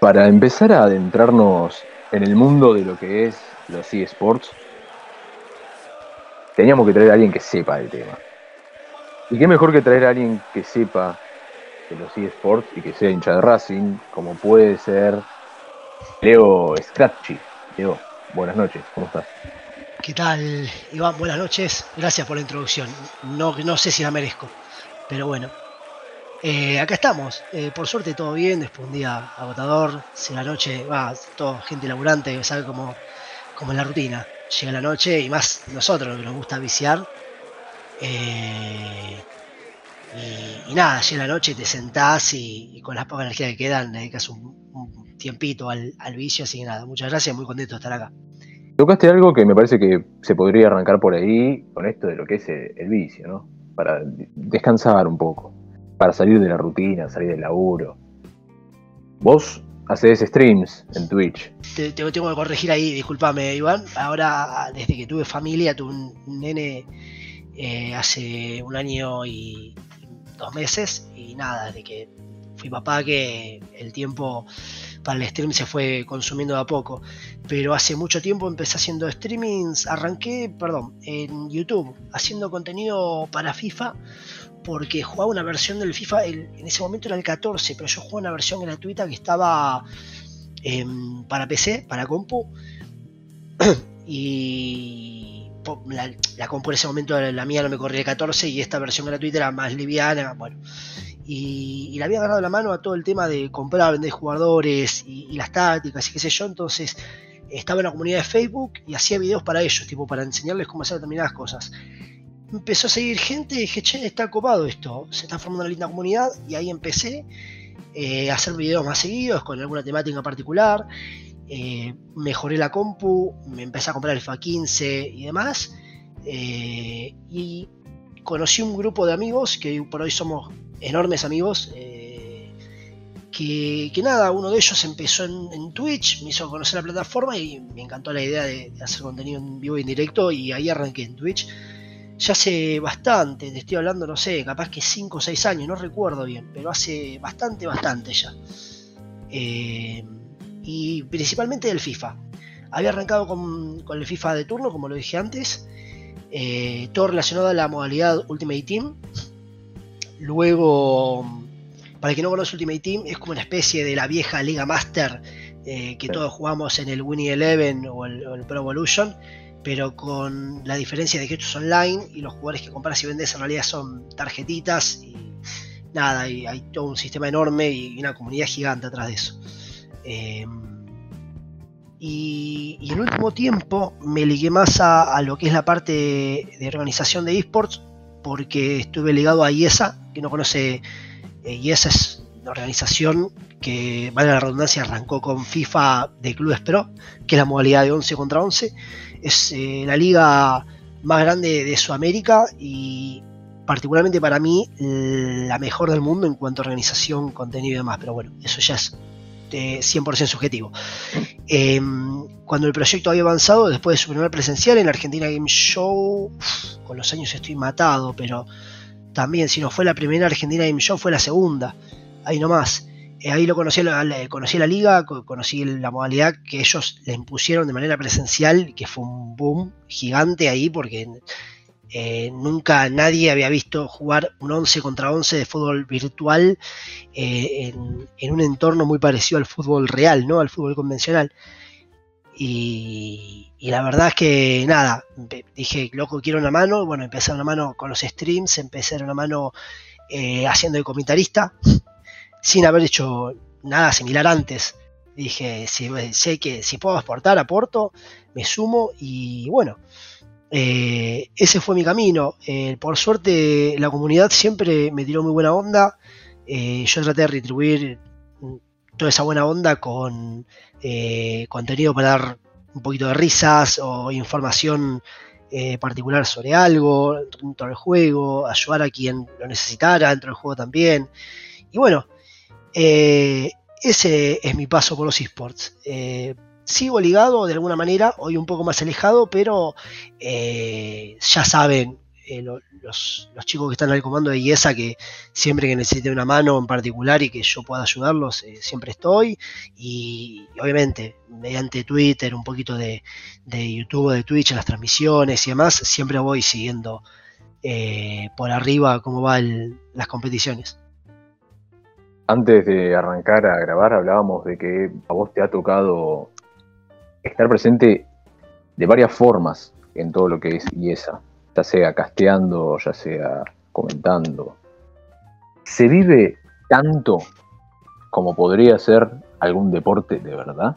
Para empezar a adentrarnos en el mundo de lo que es los eSports, teníamos que traer a alguien que sepa del tema. Y qué mejor que traer a alguien que sepa de los eSports y que sea hincha de Racing, como puede ser Leo Scratchy. Leo, buenas noches, ¿cómo estás? ¿Qué tal, Iván? Buenas noches. Gracias por la introducción. No, no sé si la merezco, pero bueno. Eh, acá estamos. Eh, por suerte todo bien, después un día agotador. Si la noche, va, toda gente laburante, sabe cómo es la rutina. Llega la noche y más nosotros que nos gusta viciar. Eh, y, nada, llega la noche te sentás y, con las pocas energías que quedan dedicas un, tiempito al, al vicio. Así que nada, muchas gracias, muy contento de estar acá. Tocaste algo que me parece que se podría arrancar por ahí con esto de lo que es el, vicio, ¿no? Para descansar un poco, para salir de la rutina, salir del laburo. Vos haces streams en Twitch. Te, tengo que corregir ahí, discúlpame, Iván. Ahora, desde que tuve familia, tuve un nene eh, hace un año y dos meses, y nada, desde que fui papá, que el tiempo para el stream se fue consumiendo a poco. Pero hace mucho tiempo empecé haciendo streamings, arranqué, perdón, en YouTube, haciendo contenido para FIFA, porque jugaba una versión del FIFA, en ese momento era el 14, pero yo jugaba una versión gratuita que estaba em, para PC, para compu, y la, la, compu en ese momento, la mía no me corría el 14 y esta versión gratuita era más liviana, bueno. Y, le había agarrado la mano a todo el tema de comprar, vender jugadores y, las tácticas y qué sé yo, entonces estaba en la comunidad de Facebook y hacía videos para ellos, tipo para enseñarles cómo hacer determinadas cosas. Empezó a seguir gente y dije, che, está copado esto, se está formando una linda comunidad y ahí empecé eh, a hacer videos más seguidos con alguna temática particular. Eh, mejoré la compu, me empecé a comprar el FA 15 y demás. Eh, y conocí un grupo de amigos que por hoy somos enormes amigos. Eh, que, nada, uno de ellos empezó en, Twitch, me hizo conocer la plataforma y me encantó la idea de, hacer contenido en vivo y en directo y ahí arranqué en Twitch. Ya hace bastante, te estoy hablando, no sé, capaz que 5 o 6 años, no recuerdo bien, pero hace bastante, bastante ya. Eh, y principalmente del FIFA. Había arrancado con, con, el FIFA de turno, como lo dije antes. Eh, todo relacionado a la modalidad Ultimate Team. Luego, para el que no conoce Ultimate Team, es como una especie de la vieja Liga Master eh, que todos jugamos en el Winnie Eleven o el, Pro Evolution, pero con la diferencia de que esto es online y los jugadores que compras y vendes en realidad son tarjetitas y nada, y hay todo un sistema enorme y una comunidad gigante atrás de eso. Em, y, en el último tiempo me ligué más a, lo que es la parte de organización de esports, porque estuve ligado a IESA, que no conoce, eh, IESA es una organización que, vale la redundancia, arrancó con FIFA de Clubes Pro, que es la modalidad de 11 contra 11. Es eh, la liga más grande de Sudamérica y particularmente para mí la mejor del mundo en cuanto a organización, contenido y demás. Pero bueno, eso ya es 100% subjetivo. Em, cuando el proyecto había avanzado, después de su primer presencial en la Argentina Game Show, con los años estoy matado, pero también si no fue la primera Argentina Game Show, fue la segunda, ahí nomás. Eh, ahí lo conocí, conocí la liga, conocí la modalidad que ellos le impusieron de manera presencial, que fue un boom gigante ahí, porque eh, nunca nadie había visto jugar un 11 contra 11 de fútbol virtual eh, en, un entorno muy parecido al fútbol real, ¿no? Al fútbol convencional. Y, la verdad es que nada, dije, loco, quiero una mano. Bueno, empecé una mano con los streams, empecé una mano haciendo de comentarista, sin haber hecho nada similar antes. Dije, si, sé que si puedo aportar, aporto, me sumo y bueno, eh, ese fue mi camino. Eh, por suerte la comunidad siempre me tiró muy buena onda. Eh, yo traté de retribuir toda esa buena onda con contenido para dar un poquito de risas o información particular sobre algo dentro del juego, ayudar a quien lo necesitara dentro del juego también. Y bueno, ese es mi paso por los esports sigo ligado de alguna manera, hoy un poco más alejado, pero eh, ya saben eh, los, chicos que están al comando de IESA, que siempre que necesite una mano en particular y que yo pueda ayudarlos, eh, siempre estoy. Y, obviamente, mediante Twitter, un poquito de, de YouTube, de Twitch, las transmisiones y demás, siempre voy siguiendo por arriba cómo van las competiciones. Antes de arrancar a grabar hablábamos de que a vos te ha tocado estar presente de varias formas en todo lo que es IESA, ya sea casteando, ya sea comentando. ¿Se vive tanto como podría ser algún deporte de verdad?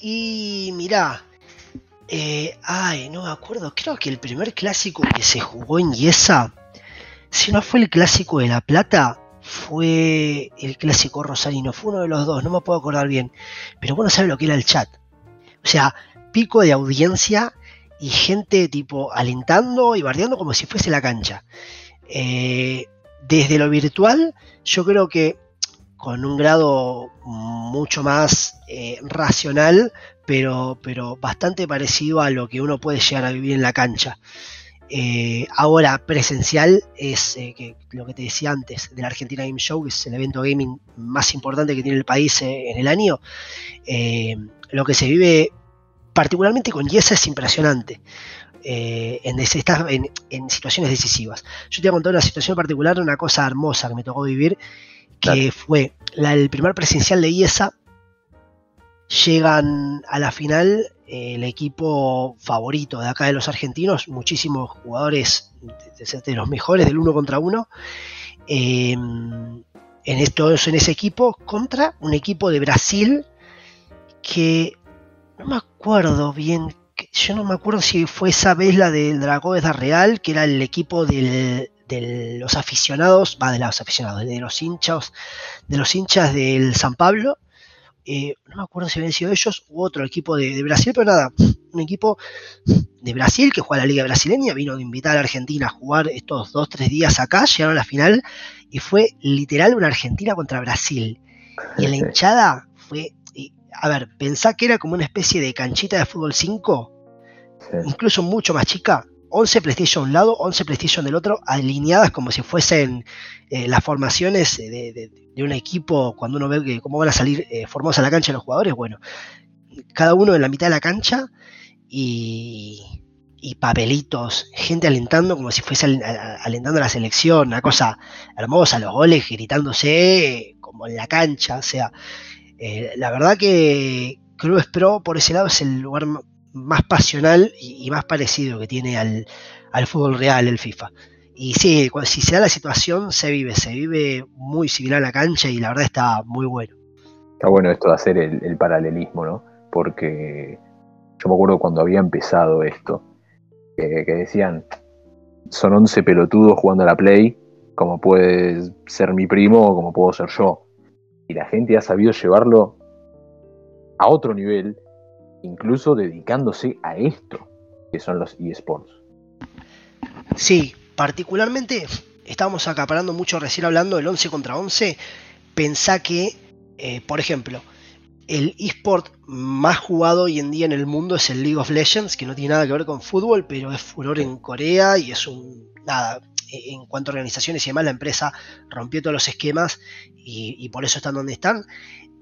Y mirá, eh, ay, no me acuerdo, creo que el primer clásico que se jugó en IESA, si no fue el clásico de La Plata, fue el clásico rosarino, fue uno de los dos, no me puedo acordar bien, pero bueno, sabe lo que era el chat. O sea, pico de audiencia y gente tipo alentando y bardeando como si fuese la cancha. Eh, desde lo virtual, yo creo que con un grado mucho más eh, racional, pero, pero bastante parecido a lo que uno puede llegar a vivir en la cancha. Eh, ahora, presencial es lo que te decía antes del Argentina Game Show, que es el evento gaming más importante que tiene el país en el año. lo que se vive particularmente con Yesa es impresionante. Eh, en, en, situaciones decisivas. Yo te voy a contar una situación particular, una cosa hermosa que me tocó vivir, que fue el primer presencial de IESA. Llegan a la final eh, el equipo favorito de acá de los argentinos, muchísimos jugadores de, los mejores del uno contra uno. Em, en, esto, en ese equipo contra un equipo de Brasil que no me acuerdo bien, yo no me acuerdo si fue esa vez la del Dragón de Real, que era el equipo de los aficionados, va de los aficionados, de los hinchas, de los hinchas del San Pablo. Eh, no me acuerdo si habían sido ellos u otro equipo de, Brasil, pero nada, un equipo de Brasil que juega la Liga Brasileña, vino de invitar a Argentina a jugar estos dos, tres días acá, llegaron a la final y fue literal una Argentina contra Brasil. Y en la hinchada fue a ver, pensá que era como una especie de canchita de fútbol 5, incluso mucho más chica, 11 PlayStation de un lado, 11 PlayStation del otro, alineadas como si fuesen eh, las formaciones de, un equipo, cuando uno ve cómo van a salir eh, a la cancha los jugadores, bueno, cada uno en la mitad de la cancha y, papelitos, gente alentando como si fuese alentando a la selección, una cosa hermosa, los goles gritándose como en la cancha, o sea, eh, la verdad que Clubes Pro por ese lado es el lugar más pasional y, más parecido que tiene al, fútbol real, el FIFA. Y sí, si se da la situación, se vive, se vive muy similar a la cancha y la verdad está muy bueno. Está bueno esto de hacer el, paralelismo, ¿no? Porque yo me acuerdo cuando había empezado esto, que decían, son 11 pelotudos jugando a la Play, como puede ser mi primo o como puedo ser yo y la gente ha sabido llevarlo a otro nivel, incluso dedicándose a esto, que son los eSports. Sí, particularmente estábamos acaparando mucho recién hablando del 11 contra 11. Pensá que, eh, por ejemplo, el eSport más jugado hoy en día en el mundo es el League of Legends, que no tiene nada que ver con fútbol, pero es furor en Corea y es un. Nada, en cuanto a organizaciones y demás, la empresa rompió todos los esquemas y, por eso están donde están.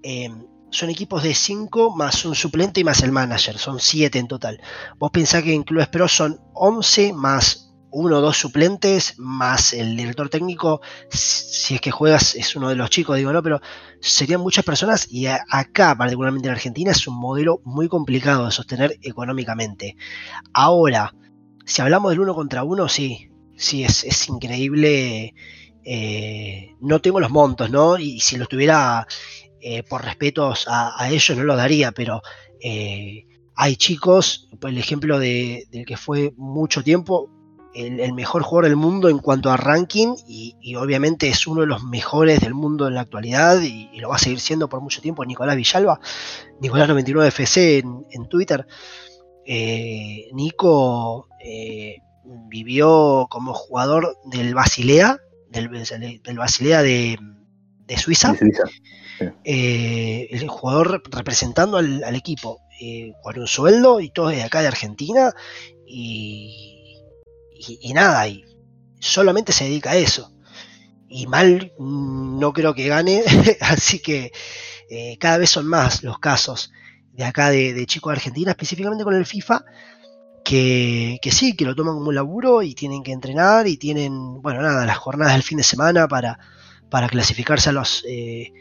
Eh, son equipos de 5 más un suplente y más el manager, son 7 en total. Vos pensás que en Clubes Pro son 11 más uno o dos suplentes, más el director técnico, si es que juegas, es uno de los chicos, digo, no, pero serían muchas personas y acá, particularmente en Argentina, es un modelo muy complicado de sostener económicamente. Ahora, si hablamos del uno contra uno, sí, sí, es, increíble. Eh, no tengo los montos, ¿no? Y si los tuviera eh, por respetos a, ellos, no lo daría, pero eh, hay chicos, el ejemplo de, del que fue mucho tiempo, el, mejor jugador del mundo en cuanto a ranking y, obviamente es uno de los mejores del mundo en la actualidad y, lo va a seguir siendo por mucho tiempo, Nicolás Villalba, Nicolás99FC en, en Twitter. Nico vivió como jugador del Basilea, del, Basilea de, Suiza. Eh, el jugador representando al, equipo, eh, con un sueldo y todo de acá de Argentina. Y, y, nada, y solamente se dedica a eso. Y mal mm, no creo que gane, así que eh, cada vez son más los casos de acá de, chicos de Argentina, específicamente con el FIFA, que, sí, que lo toman como un laburo y tienen que entrenar y tienen, bueno, nada, las jornadas del fin de semana para, para clasificarse a los... Eh,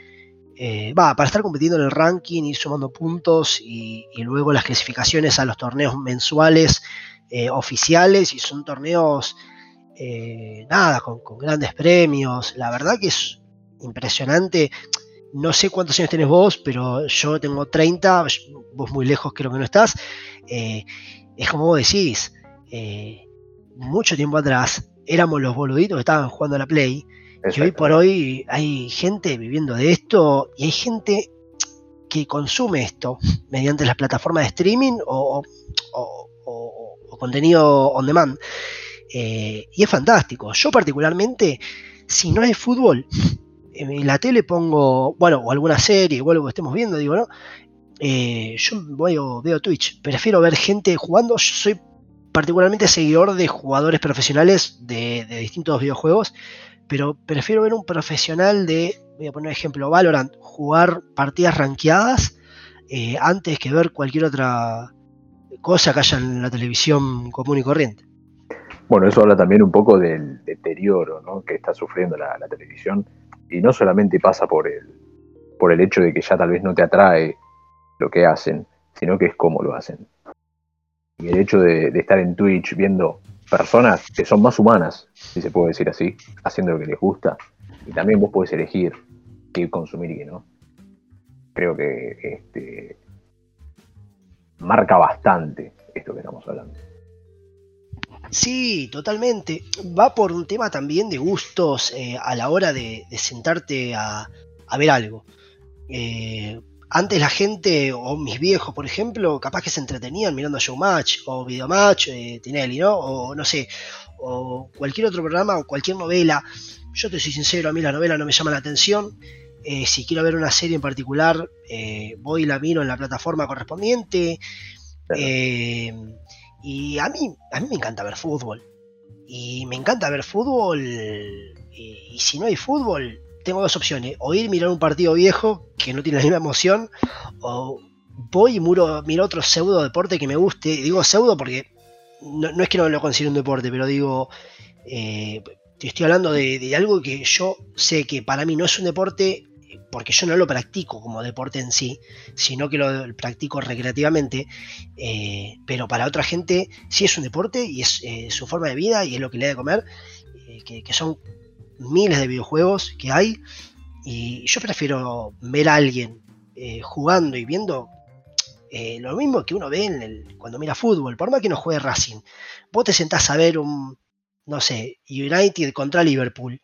eh, va, para estar compitiendo en el ranking, ir sumando puntos y, luego las clasificaciones a los torneos mensuales eh, oficiales y son torneos, nada, con, con, grandes premios. La verdad que es impresionante no sé cuántos años tenés vos, pero yo tengo 30, vos muy lejos creo que no estás. Eh, es como vos decís, eh, mucho tiempo atrás éramos los boluditos que estaban jugando a la Play. Y hoy por hoy hay gente viviendo de esto y hay gente que consume esto mediante las plataformas de streaming o, contenido on demand. Eh, y es fantástico. Yo particularmente, si no hay fútbol, en la tele pongo, bueno, o alguna serie o algo que estemos viendo, digo, ¿no? Eh, yo voy o veo Twitch, prefiero ver gente jugando, yo soy particularmente seguidor de jugadores profesionales de, distintos videojuegos, pero prefiero ver un profesional de, voy a poner ejemplo, Valorant, jugar partidas rankeadas eh, antes que ver cualquier otra cosa que haya en la televisión común y corriente. Bueno, eso habla también un poco del deterioro que está sufriendo la televisión y no solamente pasa por el, por el hecho de que ya tal vez no te atrae lo que hacen, sino que es cómo lo hacen. Y el hecho de, estar en Twitch viendo personas que son más humanas, si se puede decir así, haciendo lo que les gusta, y también vos podés elegir qué consumir y qué no. Creo que este, marca bastante esto que estamos hablando. Sí, totalmente. Va por un tema también de gustos eh, a la hora de, sentarte a, ver algo. Eh, antes la gente, o mis viejos, por ejemplo, capaz que se entretenían mirando Showmatch o Videomatch, eh, Tinelli, ¿no? O no sé, o cualquier otro programa o cualquier novela. Yo te soy sincero, a mí la novela no me llama la atención. Eh, si quiero ver una serie en particular, voy y la miro en la plataforma correspondiente. Y a mí, a mí me encanta ver fútbol. Y me encanta ver fútbol. Y, si no hay fútbol, tengo dos opciones. O ir mirar un partido viejo que no tiene la misma emoción. O voy y miro, miro otro pseudo deporte que me guste. Digo pseudo porque no, es que no lo considere un deporte, pero digo. Eh, estoy hablando de, de, algo que yo sé que para mí no es un deporte porque yo no lo practico como deporte en sí, sino que lo practico recreativamente, eh, pero para otra gente sí es un deporte y es eh, su forma de vida y es lo que le da de comer, eh, que, son miles de videojuegos que hay, y yo prefiero ver a alguien jugando y viendo lo mismo que uno ve cuando mira fútbol, por más que no juegue Racing, vos te sentás a ver un, no sé, United contra Liverpool,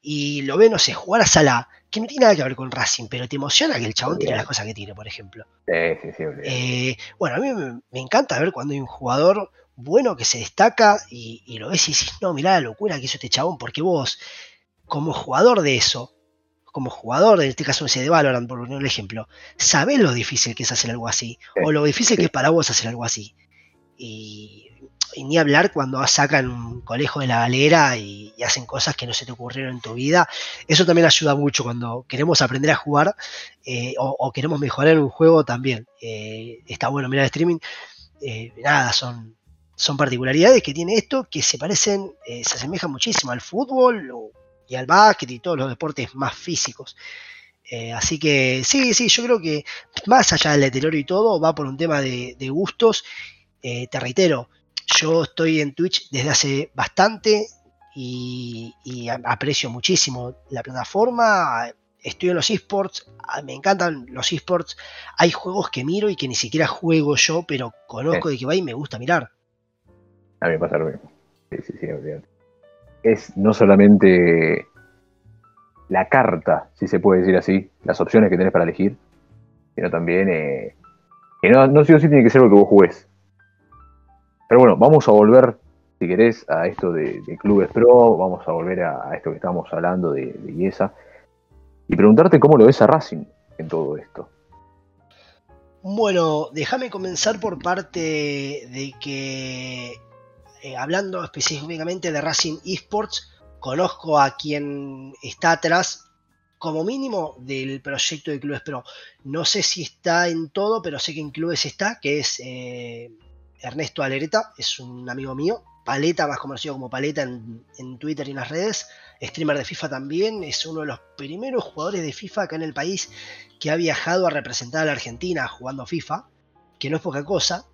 y lo ves, no sé, jugar a Salah que no tiene nada que ver con Racing, pero te emociona que el chabón tire las cosas que tiene, por ejemplo. Sí, sí, sí, eh, bueno, a mí me, encanta ver cuando hay un jugador bueno que se destaca y, lo ves y dices, no, mirá la locura que hizo este chabón, porque vos, como jugador de eso, como jugador, en este caso ese de Valorant, por poner un ejemplo, sabés lo difícil que es hacer algo así, o lo difícil que es para vos hacer algo así. Y y ni hablar cuando sacan un colegio de la galera y, hacen cosas que no se te ocurrieron en tu vida. Eso también ayuda mucho cuando queremos aprender a jugar eh, o, queremos mejorar en un juego también. Eh, está bueno mirar el streaming. Eh, nada, son, son particularidades que tiene esto que se parecen, se asemejan muchísimo al fútbol y al básquet y todos los deportes más físicos. así que sí, sí, yo creo que más allá del deterioro y todo, va por un tema de, de gustos. te reitero, yo estoy en Twitch desde hace bastante y, aprecio muchísimo la plataforma. Estoy en los esports, ah, me encantan los esports. Hay juegos que miro y que ni siquiera juego yo, pero conozco de que va y me gusta mirar. A mí me pasa lo mismo. Sí, sí, sí, es no solamente la carta, si se puede decir así, las opciones que tenés para elegir, sino también eh, que no, no sí o sí tiene que ser lo que vos jugués. Pero bueno, vamos a volver, si querés, a esto de, Clubes Pro, vamos a volver a, esto que estábamos hablando de, de IESA, y preguntarte cómo lo ves a Racing en todo esto. Bueno, déjame comenzar por parte de que eh, hablando específicamente de Racing Esports, conozco a quien está atrás, como mínimo, del proyecto de clubes pero No sé si está en todo, pero sé que en clubes está, que es eh, Ernesto Alereta, es un amigo mío. Paleta, más conocido como Paleta en, en, Twitter y en las redes. Streamer de FIFA también. Es uno de los primeros jugadores de FIFA acá en el país que ha viajado a representar a la Argentina jugando FIFA. Que no es poca cosa.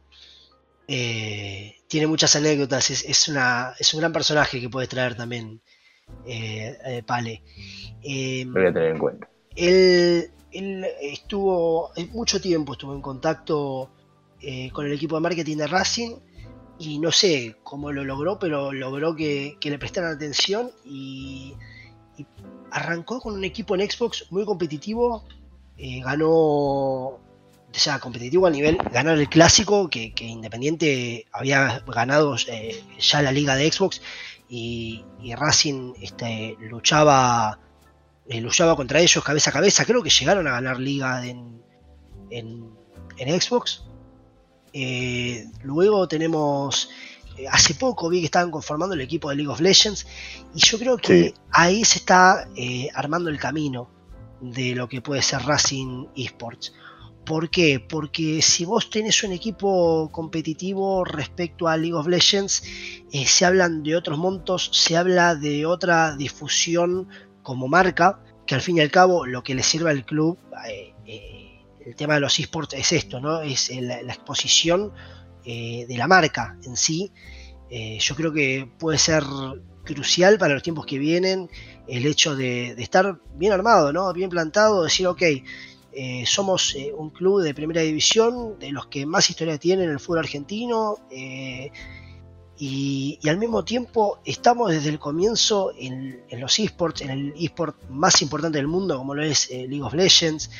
Eh, tiene muchas anécdotas. Es, una, es un gran personaje que puede traer también eh, eh, Pale. voy a tener en cuenta. Él, estuvo mucho tiempo estuvo en contacto con el equipo de marketing de Racing y no sé cómo lo logró, pero logró que, le prestaran atención y, arrancó con un equipo en Xbox muy competitivo, ganó, sea, competitivo a nivel, ganar el clásico, que, Independiente había ganado ya la liga de Xbox y, Racing este, luchaba, eh, luchaba contra ellos cabeza a cabeza. Creo que llegaron a ganar liga en, en, Xbox. Eh, luego tenemos, eh, hace poco vi que estaban conformando el equipo de League of Legends y yo creo que ahí se está armando el camino de lo que puede ser Racing Esports. ¿Por qué? Porque si vos tenés un equipo competitivo respecto a League of Legends, eh, se hablan de otros montos, se habla de otra difusión como marca, que al fin y al cabo lo que le sirve al club, eh, eh, el tema de los esports es esto, ¿no? Es la, exposición de la marca en sí. yo creo que puede ser crucial para los tiempos que vienen el hecho de, de estar bien armado, ¿no? Bien plantado, decir, ok, eh, somos eh, un club de primera división, de los que más historia tienen en el fútbol argentino, eh, y, al mismo tiempo estamos desde el comienzo en, los esports, en el esport más importante del mundo, como lo es League of Legends.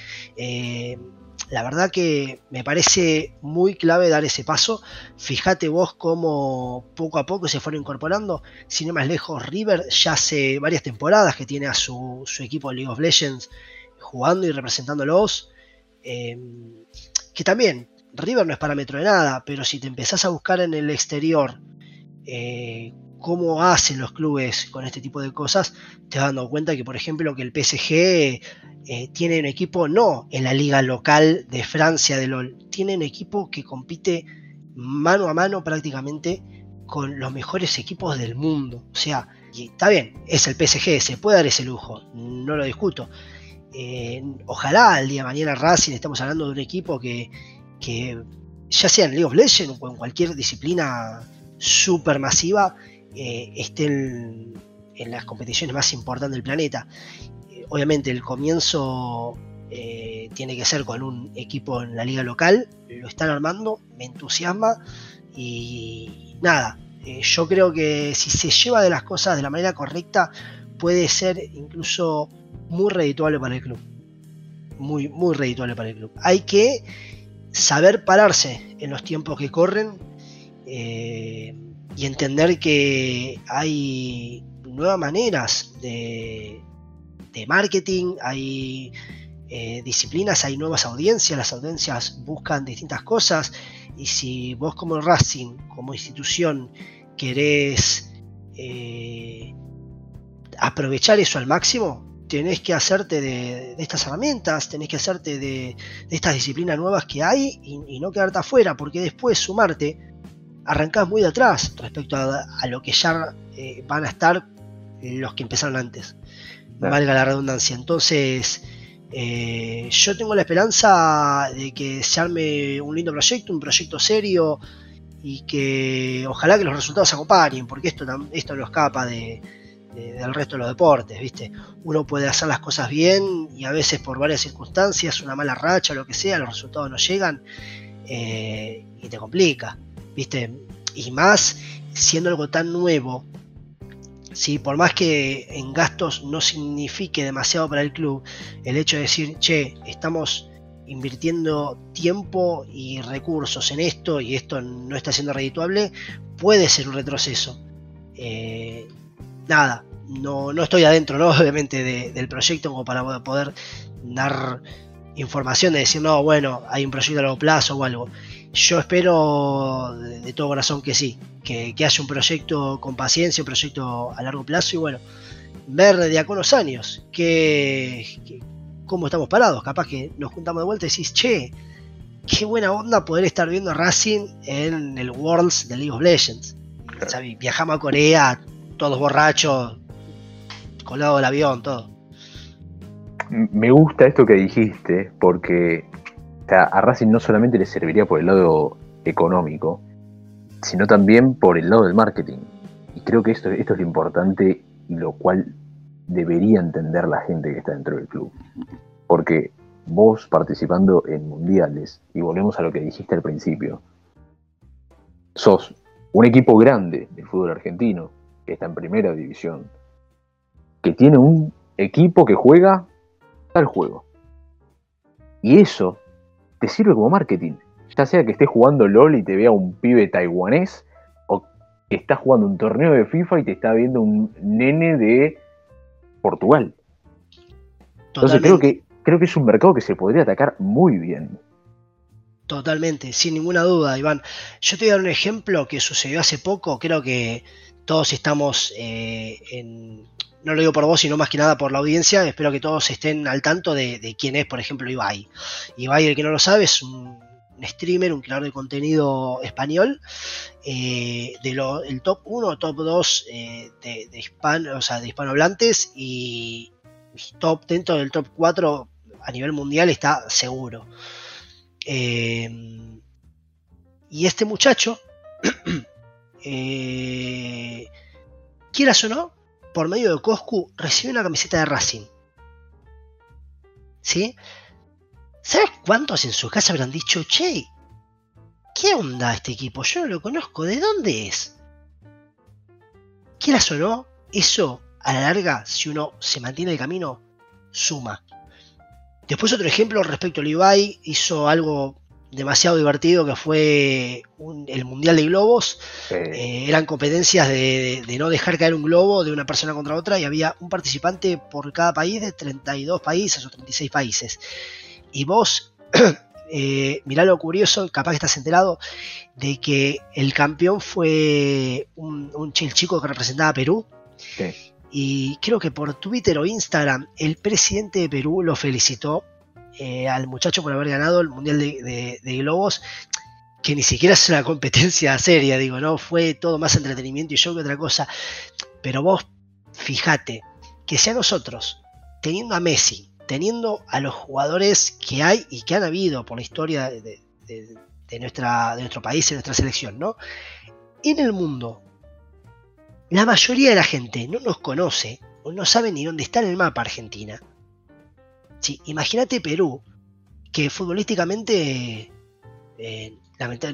la verdad que me parece muy clave dar ese paso. Fíjate vos cómo poco a poco se fueron incorporando. Sin ir más lejos, River ya hace varias temporadas que tiene a su, equipo League of Legends jugando y representándolos. Eh, que también, River no es parámetro de nada, pero si te empezás a buscar en el exterior eh, cómo hacen los clubes con este tipo de cosas, te vas dando cuenta que, por ejemplo, que el PSG eh, tiene un equipo no en la liga local de Francia de LOL, tiene un equipo que compite mano a mano prácticamente con los mejores equipos del mundo. O sea, y está bien, es el PSG, se puede dar ese lujo, no lo discuto. Eh, ojalá el día de mañana Racing estamos hablando de un equipo que, ya sea en League of Legends o en cualquier disciplina super masiva, eh, esté en, las competiciones más importantes del planeta. Eh, obviamente el comienzo tiene que ser con un equipo en la liga local, lo están armando, me entusiasma y nada, yo creo que si se lleva de las cosas de la manera correcta, puede ser incluso muy redituable para el club. Muy, muy redituable para el club. Hay que saber pararse en los tiempos que corren eh, y entender que hay nuevas maneras de, de marketing, hay eh, disciplinas, hay nuevas audiencias, las audiencias buscan distintas cosas y si vos como Racing, como institución, querés eh, aprovechar eso al máximo, tenés que hacerte de, estas herramientas, tenés que hacerte de, estas disciplinas nuevas que hay y, no quedarte afuera, porque después sumarte, arrancás muy de atrás respecto a, lo que ya eh, van a estar los que empezaron antes. Valga la redundancia. Entonces, eh, yo tengo la esperanza de que se arme un lindo proyecto, un proyecto serio y que ojalá que los resultados se acompañen, porque esto, esto no escapa de, del resto de los deportes, ¿viste? Uno puede hacer las cosas bien y a veces por varias circunstancias, una mala racha lo que sea, los resultados no llegan eh, y te complica, ¿viste? Y más siendo algo tan nuevo, ¿sí? por más que en gastos no signifique demasiado para el club, el hecho de decir, che, estamos invirtiendo tiempo y recursos en esto y esto no está siendo redituable, puede ser un retroceso. Eh, nada, no, no estoy adentro, ¿no? Obviamente, del proyecto como para poder dar información de decir, no, bueno, hay un proyecto a largo plazo o algo. Yo espero de, todo corazón que sí, que, que, haya un proyecto con paciencia, un proyecto a largo plazo y bueno, ver de acá unos años que, cómo estamos parados. Capaz que nos juntamos de vuelta y decís, che, qué buena onda poder estar viendo Racing en el Worlds de League of Legends. Viajamos a Corea, todos borrachos, colado del avión, todo. Me gusta esto que dijiste, porque a Racing no solamente le serviría por el lado económico, sino también por el lado del marketing. Y creo que esto, esto es lo importante y lo cual debería entender la gente que está dentro del club. Porque vos participando en mundiales, y volvemos a lo que dijiste al principio, sos un equipo grande del fútbol argentino, que está en primera división, que tiene un equipo que juega tal juego. Y eso te sirve como marketing. Ya sea que estés jugando LOL y te vea un pibe taiwanés, o que estás jugando un torneo de FIFA y te está viendo un nene de Portugal. Entonces creo que, creo que es un mercado que se podría atacar muy bien. Totalmente, sin ninguna duda, Iván. Yo te voy a dar un ejemplo que sucedió hace poco. Creo que todos estamos eh, en, no lo digo por vos, sino más que nada por la audiencia, espero que todos estén al tanto de, quién es, por ejemplo, Ibai. Ibai, el que no lo sabe, es un, streamer, un creador de contenido español, eh, de top 1, top 2 eh, de, o sea, de hispanohablantes y top dentro del top 4 a nivel mundial está seguro. Eh, y este muchacho, quieras o no, por medio de Coscu, recibe una camiseta de Racing. ¿Sí? ¿Sabes cuántos en su casa habrán dicho, che, ¿qué onda este equipo? Yo no lo conozco, ¿de dónde es? Quieras o no, eso a la larga, si uno se mantiene el camino, suma. Después otro ejemplo respecto a Levi, hizo algo demasiado divertido que fue el Mundial de Globos. Eh, eran competencias de, no dejar caer un globo de una persona contra otra y había un participante por cada país de 32 países o 36 países. Y vos, eh, mirá lo curioso, capaz que estás enterado, de que el campeón fue un, un chico que representaba a Perú. Y creo que por Twitter o Instagram el presidente de Perú lo felicitó eh, al muchacho por haber ganado el Mundial de, Globos, que ni siquiera es una competencia seria, digo, ¿no? Fue todo más entretenimiento y yo que otra cosa. Pero vos, fíjate, que sea nosotros, teniendo a Messi, teniendo a los jugadores que hay y que han habido por la historia de, nuestra, de nuestro país y nuestra selección, ¿no? En el mundo, la mayoría de la gente no nos conoce o no sabe ni dónde está en el mapa Argentina. Sí, imagínate Perú, que futbolísticamente eh,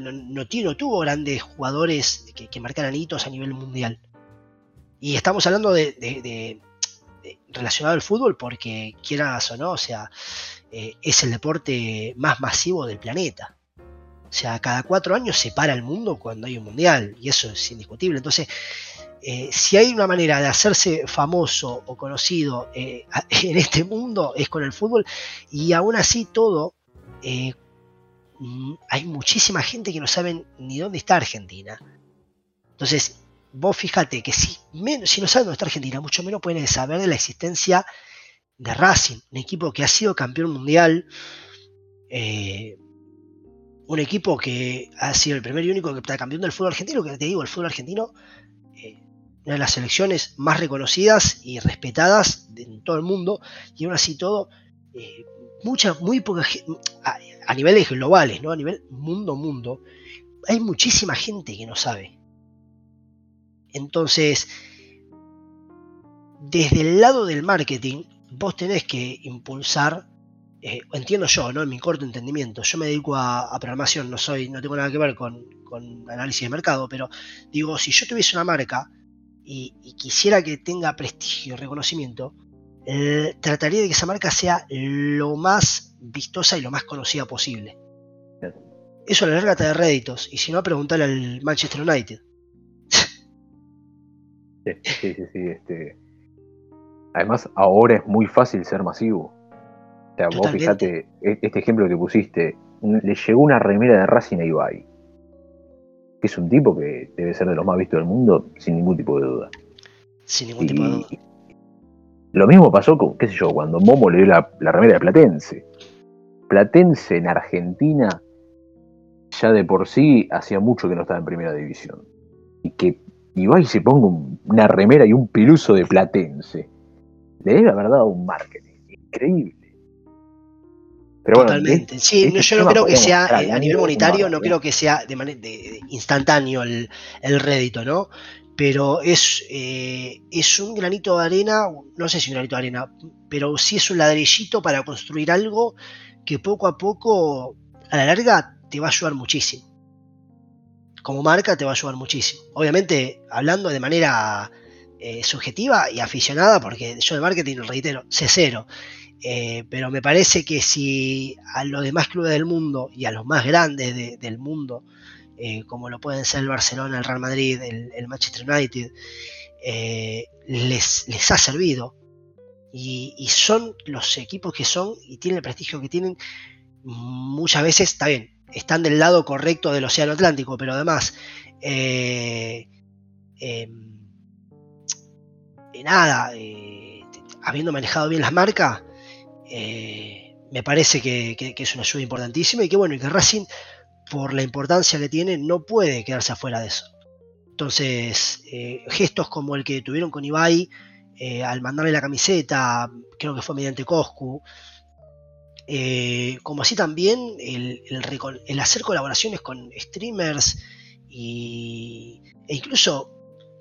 no, tuvo grandes jugadores que, marcaran hitos a nivel mundial. Y estamos hablando de, relacionado al fútbol porque quieras o no, o sea, eh, es el deporte más masivo del planeta. O sea, cada cuatro años se para el mundo cuando hay un mundial y eso es indiscutible. Entonces, eh, si hay una manera de hacerse famoso o conocido eh, en este mundo es con el fútbol y aún así todo, eh, mm, hay muchísima gente que no sabe ni dónde está Argentina. Entonces, vos fíjate que si, si no saben dónde está Argentina, mucho menos pueden saber de la existencia de Racing, un equipo que ha sido campeón mundial, un equipo que ha sido el primer y único que está campeón del fútbol argentino, que te digo, el fútbol argentino una de las selecciones más reconocidas y respetadas en todo el mundo, y aún así todo, eh, mucha, muy poca a, a, niveles globales, ¿no? a nivel mundo, mundo, hay muchísima gente que no sabe. Entonces, desde el lado del marketing, vos tenés que impulsar, eh, entiendo yo, ¿no? En mi corto entendimiento, yo me dedico a, programación, no soy, no tengo nada que ver con, con análisis de mercado, pero digo, si yo tuviese una marca, y, quisiera que tenga prestigio y reconocimiento, eh, trataría de que esa marca sea lo más vistosa y lo más conocida posible. Eso a la larga te da réditos, y si no, preguntarle al Manchester United. Sí, sí, sí, este... Además, ahora es muy fácil ser masivo. O sea, vos fíjate, e-, este ejemplo que pusiste, le llegó una remera de Racing a Ibai. Que es un tipo que debe ser de los más vistos del mundo, sin ningún tipo de duda. Sin ningún tipo de duda. Lo mismo pasó con, qué sé yo, cuando Momo le dio la, la remera de Platense. Platense en Argentina ya de por sí hacía mucho que no estaba en primera división. Y que Ibai se ponga una remera y un piluso de Platense. Le debe haber dado un marketing increíble. Pero Totalmente. sí, este yo no creo que sea, eh, a nivel monetario, no creo que sea de manera instantáneo el, rédito, ¿no? Pero es, eh, es un granito de arena, no sé si un granito de arena, pero sí es un ladrillito para construir algo que poco a poco, a la larga, te va a ayudar muchísimo. Como marca te va a ayudar muchísimo. Obviamente, hablando de manera eh, subjetiva y aficionada, porque yo de marketing, reitero, sé cero. Eh, pero me parece que si a los demás clubes del mundo y a los más grandes del mundo, eh, como lo pueden ser el Barcelona, el Real Madrid, el, Manchester United, les, les, ha servido y, son los equipos que son y tienen el prestigio que tienen, muchas veces está bien, están del lado correcto del Océano Atlántico, pero además, eh, em, eh, nada, eh, habiendo manejado bien las marcas, me parece que, es una ayuda importantísima y que bueno, y que Racing, por la importancia que tiene, no puede quedarse afuera de eso. Entonces, gestos como el que tuvieron con Ibai al mandarle la camiseta, creo que fue mediante Coscu, eh, como así también el, hacer colaboraciones con streamers e incluso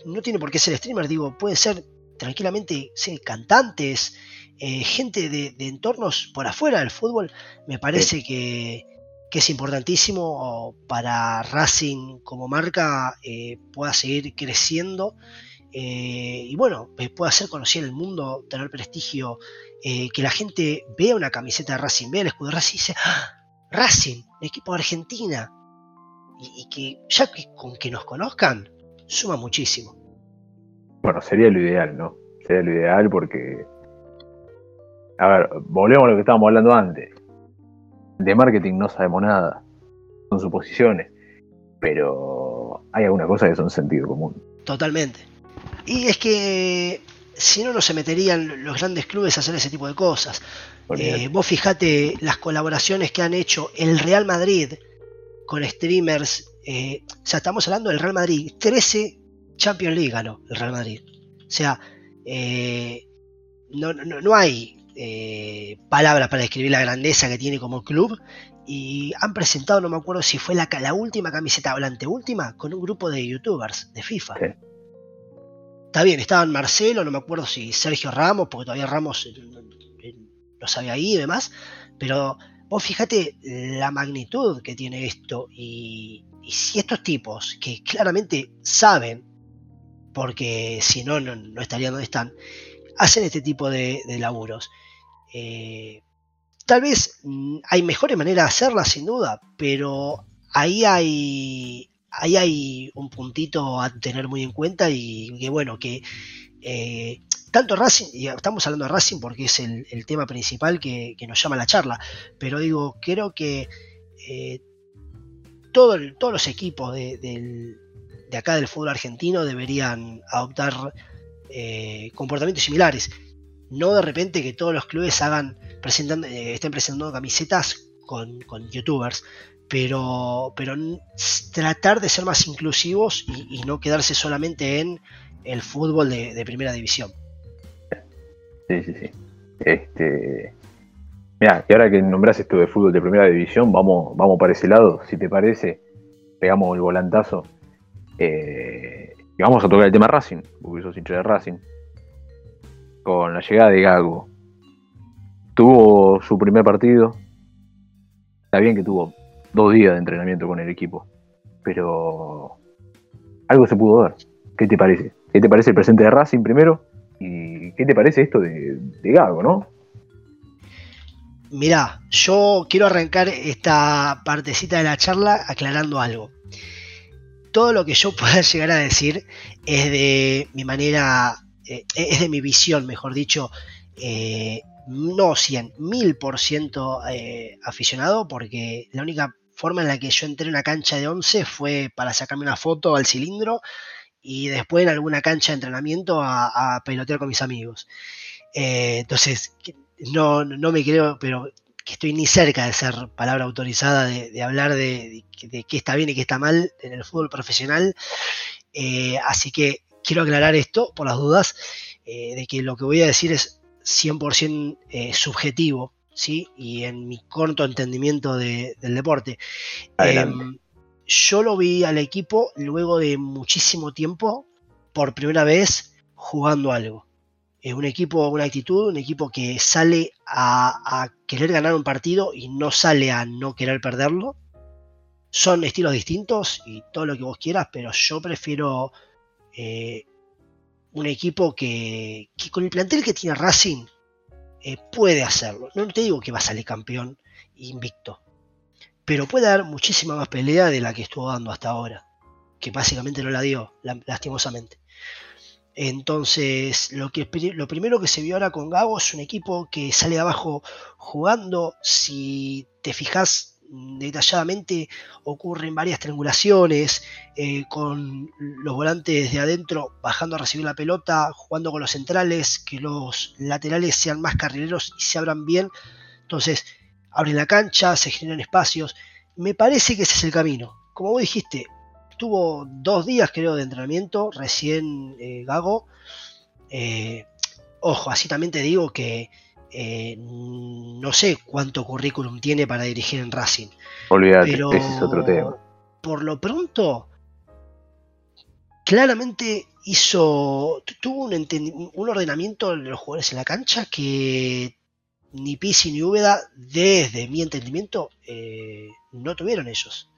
no tiene por qué ser streamer, digo, puede ser tranquilamente cantantes, eh, gente de, entornos por afuera del fútbol, me parece que, es importantísimo para Racing como marca eh, pueda seguir creciendo y bueno, pueda ser conocido en el mundo, tener prestigio eh, que la gente vea una camiseta de Racing, vea el escudo de Racing y dice, ¡Ah! Racing, equipo de Argentina. Y, que ya que con que nos conozcan, suma muchísimo. Bueno, sería lo ideal, ¿no? Sería lo ideal porque... A ver, volvemos a lo que estábamos hablando antes. De marketing no sabemos nada. Son suposiciones. Pero hay alguna cosa que son sentido común. Totalmente. Y es que si no, no se meterían los grandes clubes a hacer ese tipo de cosas. Eh, vos fijate las colaboraciones que han hecho el Real Madrid con streamers. Eh, o sea, estamos hablando del Real Madrid. 13 Champions League ganó el Real Madrid. O sea, eh, no, no, hay palabras para describir la grandeza que tiene como club. Y han presentado, no me acuerdo si fue la, la última camiseta o la anteúltima, con un grupo de youtubers de FIFA. Está bien, estaban Marcelo, no me acuerdo si Sergio Ramos, porque todavía Ramos no sabía ahí y demás, pero vos fíjate la magnitud que tiene esto y, si estos tipos que claramente saben, porque si no, no, estarían donde están, hacen este tipo de, laburos. Eh, tal vez mm, hay mejores maneras de hacerlas, sin duda, pero ahí hay, ahí hay un puntito a tener muy en cuenta y que bueno, que eh, tanto Racing, y estamos hablando de Racing porque es el, tema principal que, nos llama la charla, pero digo, creo que eh, todos los equipos de, acá del fútbol argentino deberían adoptar eh, comportamientos similares. No de repente que todos los clubes hagan presentando, estén presentando camisetas con, con youtubers, pero, pero tratar de ser más inclusivos y, no quedarse solamente en el fútbol de, primera división. Sí, sí, sí. Este, mira, y ahora que nombras esto de fútbol de primera división, vamos, vamos para ese lado, si te parece, pegamos el volantazo. Eh, y vamos a tocar el tema Racing, porque sos hincha de Racing. Con la llegada de Gago. Tuvo su primer partido. Está bien que tuvo dos días de entrenamiento con el equipo. Pero algo se pudo ver. ¿Qué te parece? ¿Qué te parece el presente de Racing primero? ¿Y qué te parece esto de, Gago, no? Mirá, yo quiero arrancar esta partecita de la charla aclarando algo. Todo lo que yo pueda llegar a decir es de mi manera, eh, es de mi visión, mejor dicho, eh, no 100, 1000% eh, aficionado, porque la única forma en la que yo entré en una cancha de 11 fue para sacarme una foto al cilindro y después en alguna cancha de entrenamiento a, a pelotear con mis amigos. Eh, entonces, no, no me creo, pero que estoy ni cerca de ser palabra autorizada de, hablar de, qué está bien y qué está mal en el fútbol profesional. Eh, así que quiero aclarar esto por las dudas, eh, de que lo que voy a decir es 100% subjetivo, ¿sí? Y en mi corto entendimiento del deporte. Em, yo lo vi al equipo luego de muchísimo tiempo, por primera vez, jugando algo. Un equipo, una actitud, un equipo que sale a, querer ganar un partido y no sale a no querer perderlo. Son estilos distintos y todo lo que vos quieras, pero yo prefiero eh, un equipo que, con el plantel que tiene Racing eh, puede hacerlo. No te digo que va a salir campeón invicto, pero puede dar muchísima más pelea de la que estuvo dando hasta ahora, que básicamente no la dio, lastimosamente. Entonces, lo, que, lo primero que se vio ahora con Gago es un equipo que sale de abajo jugando. Si te fijas detalladamente, ocurren varias triangulaciones eh, con los volantes de adentro bajando a recibir la pelota, jugando con los centrales, que los laterales sean más carrileros y se abran bien. Entonces, abren la cancha, se generan espacios. Me parece que ese es el camino. Como vos dijiste, tuvo dos días creo de entrenamiento, recién eh, Gago. Eh, ojo, así también te digo que eh, no sé cuánto currículum tiene para dirigir en Racing. Olvídate, pero ese es otro tema. Por lo pronto, claramente hizo, tuvo un, un ordenamiento de los jugadores en la cancha que ni Pisi ni Úbeda, desde mi entendimiento, no tuvieron ellos.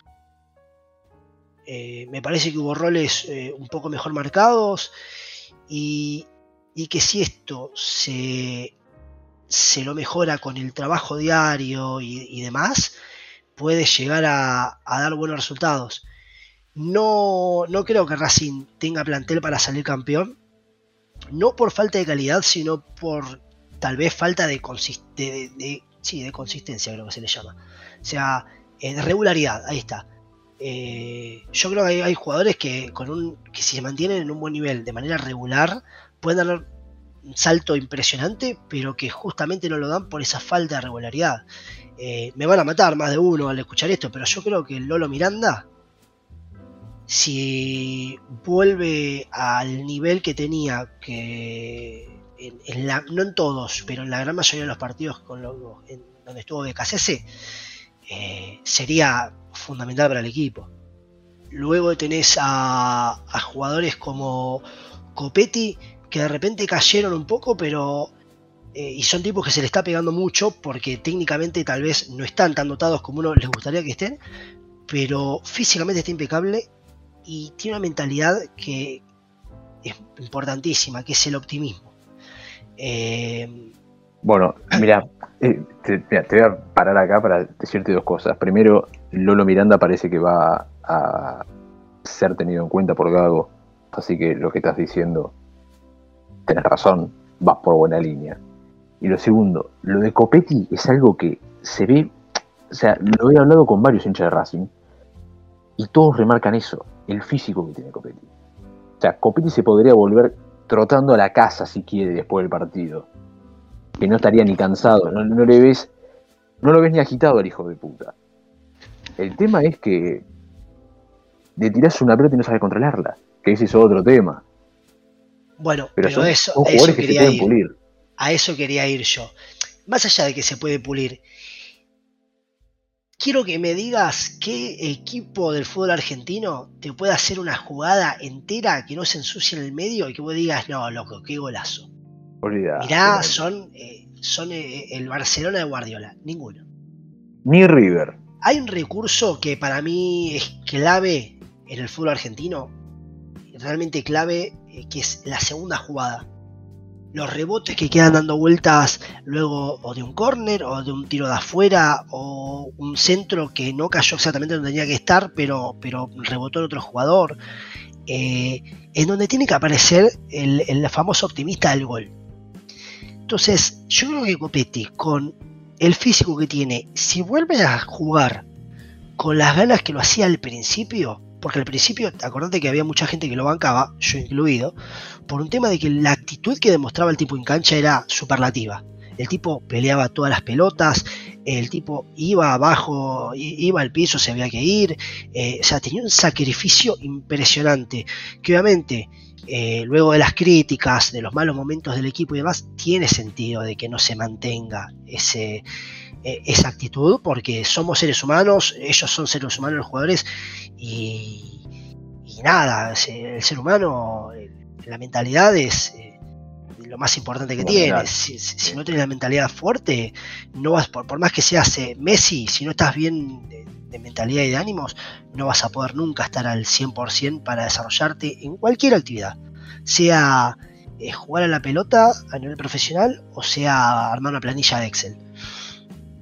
Eh, me parece que hubo roles eh, un poco mejor marcados y, que si esto se, se, lo mejora con el trabajo diario y, demás, puede llegar a, dar buenos resultados. No, no creo que Racing tenga plantel para salir campeón, no por falta de calidad, sino por tal vez falta de, de, sí, de consistencia, creo que se le llama. O sea, eh, de regularidad, ahí está. Eh, yo creo que hay, jugadores que, con un, que si se mantienen en un buen nivel de manera regular pueden dar un salto impresionante, pero que justamente no lo dan por esa falta de regularidad. Eh, me van a matar más de uno al escuchar esto, pero yo creo que Lolo Miranda, si vuelve al nivel que tenía, que en, la, no en todos, pero en la gran mayoría de los partidos con donde estuvo de eh, sería fundamental para el equipo. Luego tenés a, jugadores como Copetti, que de repente cayeron un poco, pero. Eh, y son tipos que se le está pegando mucho, porque técnicamente tal vez no están tan dotados como uno les gustaría que estén, pero físicamente está impecable y tiene una mentalidad que es importantísima, que es el optimismo. Eh, bueno, mira, eh, te, voy a parar acá para decirte dos cosas. Primero, Lolo Miranda parece que va a ser tenido en cuenta por Gago, así que lo que estás diciendo, tenés razón, vas por buena línea. Y lo segundo, lo de Copetti es algo que se ve, o sea, lo he hablado con varios hinchas de Racing, y todos remarcan eso, el físico que tiene Copetti. O sea, Copetti se podría volver trotando a la casa si quiere después del partido que no estaría ni cansado, no, le ves, no lo ves ni agitado al hijo de puta. El tema es que le tirás una pelota y no sabes controlarla, que ese es otro tema. Bueno, pero, eso, eso quería ir. Pulir. A eso quería ir yo. Más allá de que se puede pulir, quiero que me digas qué equipo del fútbol argentino te puede hacer una jugada entera que no se ensucie en el medio y que vos digas, no, loco, qué golazo. Mirá, son, eh, son eh, el Barcelona de Guardiola, ninguno. Ni River. Hay un recurso que para mí es clave en el fútbol argentino, realmente clave, eh, que es la segunda jugada. Los rebotes que quedan dando vueltas luego o de un córner o de un tiro de afuera o un centro que no cayó exactamente donde tenía que estar, pero, pero rebotó en otro jugador. en donde tiene que aparecer el famoso optimista del gol Entonces, yo creo que Copetti, con el físico que tiene, si vuelve a jugar con las ganas que lo hacía al principio, porque al principio, acordate que había mucha gente que lo bancaba, yo incluido, por un tema de que la actitud que demostraba el tipo en cancha era superlativa. El tipo peleaba todas las pelotas, el tipo iba abajo, iba al piso, se había que ir, eh, o sea, tenía un sacrificio impresionante, que obviamente eh, luego de las críticas, de los malos momentos del equipo y demás, tiene sentido de que no se mantenga ese, e, esa actitud, porque somos seres humanos, ellos son seres humanos los jugadores, y, nada, el ser humano, la mentalidad es eh, lo más importante que tiene. Si, no tienes la mentalidad fuerte, no vas, por, por más que seas eh, Messi, si no estás bien de mentalidad y de ánimos, no vas a poder nunca estar al 100% para desarrollarte en cualquier actividad, sea eh, jugar a la pelota a nivel profesional o sea armar una planilla de Excel.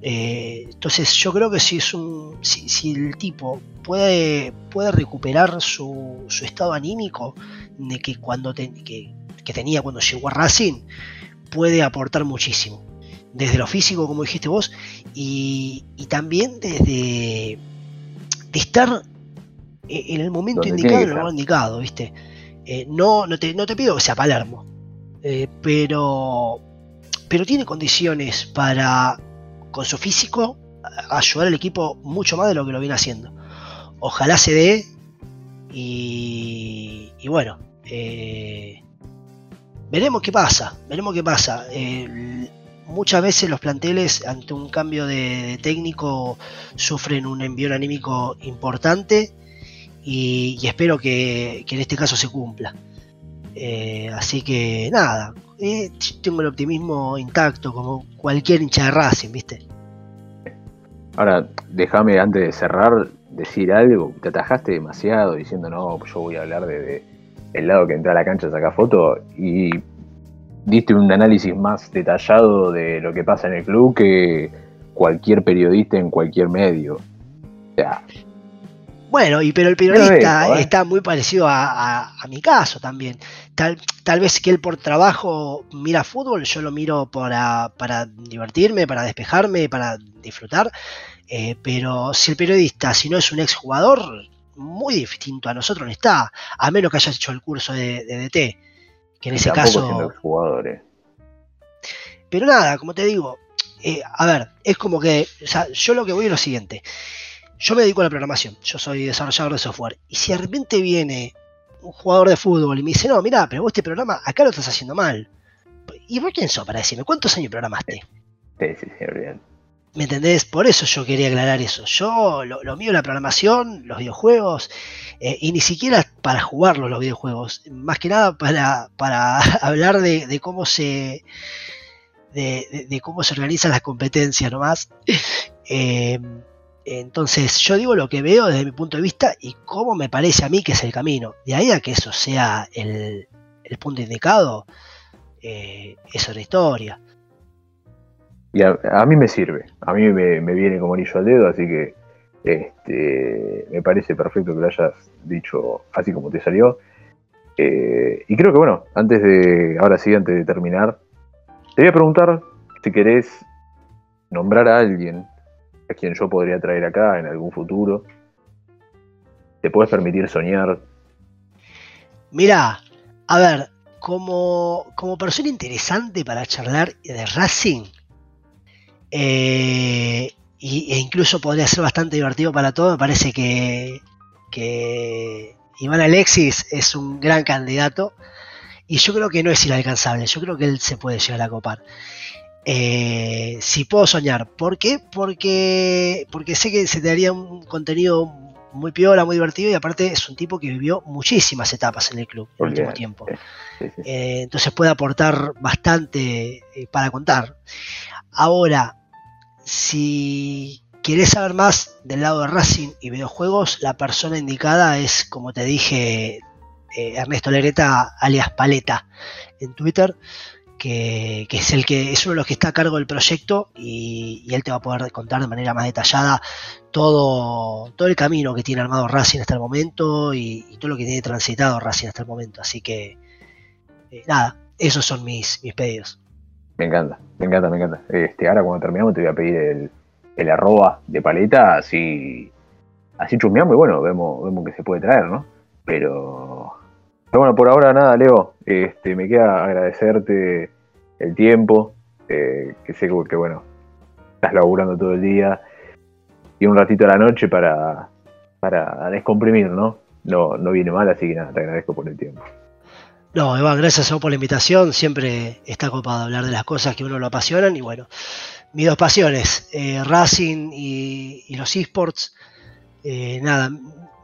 Eh, entonces yo creo que si es un si, el tipo puede, puede recuperar su, estado anímico de que cuando que, tenía cuando llegó a Racing puede aportar muchísimo desde lo físico, como dijiste vos, y, también desde de estar en el momento indicado, en el lugar indicado, ¿viste? Eh, no, no te, no, te, pido que sea Palermo, eh, pero, pero tiene condiciones para, con su físico, ayudar al equipo mucho más de lo que lo viene haciendo. Ojalá se dé y, y bueno, eh, veremos qué pasa, veremos qué pasa muchas veces los planteles ante un cambio de, técnico sufren un envío anímico importante y, espero que, en este caso se cumpla. Eh, así que nada, eh, tengo el optimismo intacto como cualquier hincha de Racing, ¿viste? Ahora, déjame antes de cerrar decir algo. Te atajaste demasiado diciendo, no, yo voy a hablar de, el lado que entra a la cancha a sacar foto y diste un análisis más detallado de lo que pasa en el club que cualquier periodista en cualquier medio. bueno, y pero el periodista ¿eh? está muy parecido a, mi caso también. Tal, tal vez que él por trabajo mira fútbol, yo lo miro para, para divertirme, para despejarme, para disfrutar. Eh, pero si el periodista, si no es un exjugador, muy distinto a nosotros no está, a menos que hayas hecho el curso de, de DT que en ese caso. Jugadores. Pero nada, como te digo, eh, a ver, es como que. O sea, yo lo que voy es lo siguiente. Yo me dedico a la programación, yo soy desarrollador de software. Y si de repente viene un jugador de fútbol y me dice, no, mira, pero vos este programa acá lo estás haciendo mal. ¿Y vos quién sos para decirme? ¿Cuántos años programaste? Sí, sí, sí, bien. ¿Me entendés? Por eso yo quería aclarar eso. Yo, lo, mío, la programación, los videojuegos, eh, y ni siquiera para jugarlos los videojuegos, más que nada para, para hablar de, cómo se de, cómo se organizan las competencias nomás. Eh, entonces yo digo lo que veo desde mi punto de vista y cómo me parece a mí que es el camino. De ahí a que eso sea el, punto indicado, eh, es otra historia. Y a, mí me sirve, a mí me, viene como anillo al dedo, así que este, me parece perfecto que lo hayas dicho así como te salió. Eh, y creo que bueno, antes de, ahora sí, antes de terminar, te voy a preguntar si querés nombrar a alguien a quien yo podría traer acá en algún futuro. ¿Te puedes permitir soñar? Mira, a ver, como, como persona interesante para charlar de Racing, eh, e incluso podría ser bastante divertido para todos. Me parece que, que Iván Alexis es un gran candidato. Y yo creo que no es inalcanzable. Yo creo que él se puede llegar a copar. Eh, si puedo soñar. ¿Por qué? Porque, porque sé que se te daría un contenido muy piola, muy divertido y aparte es un tipo que vivió muchísimas etapas en el club en el último tiempo. Eh, entonces puede aportar bastante para contar. Ahora, si quieres saber más del lado de Racing y videojuegos, la persona indicada es, como te dije, eh, Ernesto Lereta, alias Paleta, en Twitter, que, es el que es uno de los que está a cargo del proyecto y, él te va a poder contar de manera más detallada todo, todo el camino que tiene armado Racing hasta el momento y, todo lo que tiene transitado Racing hasta el momento. Así que, eh, nada, esos son mis, mis pedidos. Me encanta, me encanta, me encanta. Este, ahora cuando terminamos te voy a pedir el, el arroba de paleta, así, así chusmeamos y bueno, vemos, vemos que se puede traer, ¿no? Pero, pero bueno, por ahora nada, Leo. Este, me queda agradecerte el tiempo, eh, que sé que, bueno, estás laburando todo el día y un ratito a la noche para, para descomprimir, ¿no? No, no viene mal, así que nada, te agradezco por el tiempo. No, Iván, gracias a vos por la invitación. Siempre está copado hablar de las cosas que uno lo apasionan. Y bueno, mis dos pasiones, eh, Racing y, los esports. Eh, nada,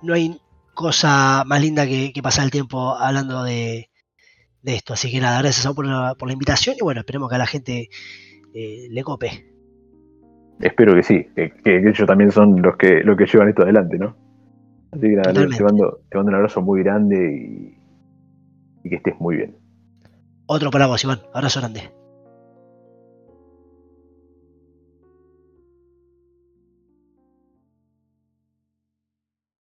no hay cosa más linda que, pasar el tiempo hablando de, esto. Así que nada, gracias a vos por la, por la invitación. Y bueno, esperemos que a la gente eh, le cope. Espero que sí, que, ellos también son los que, los que llevan esto adelante, ¿no? Así que nada, te mando, te mando un abrazo muy grande y y que estés muy bien. Otro para vos, Iván. Abrazo grande.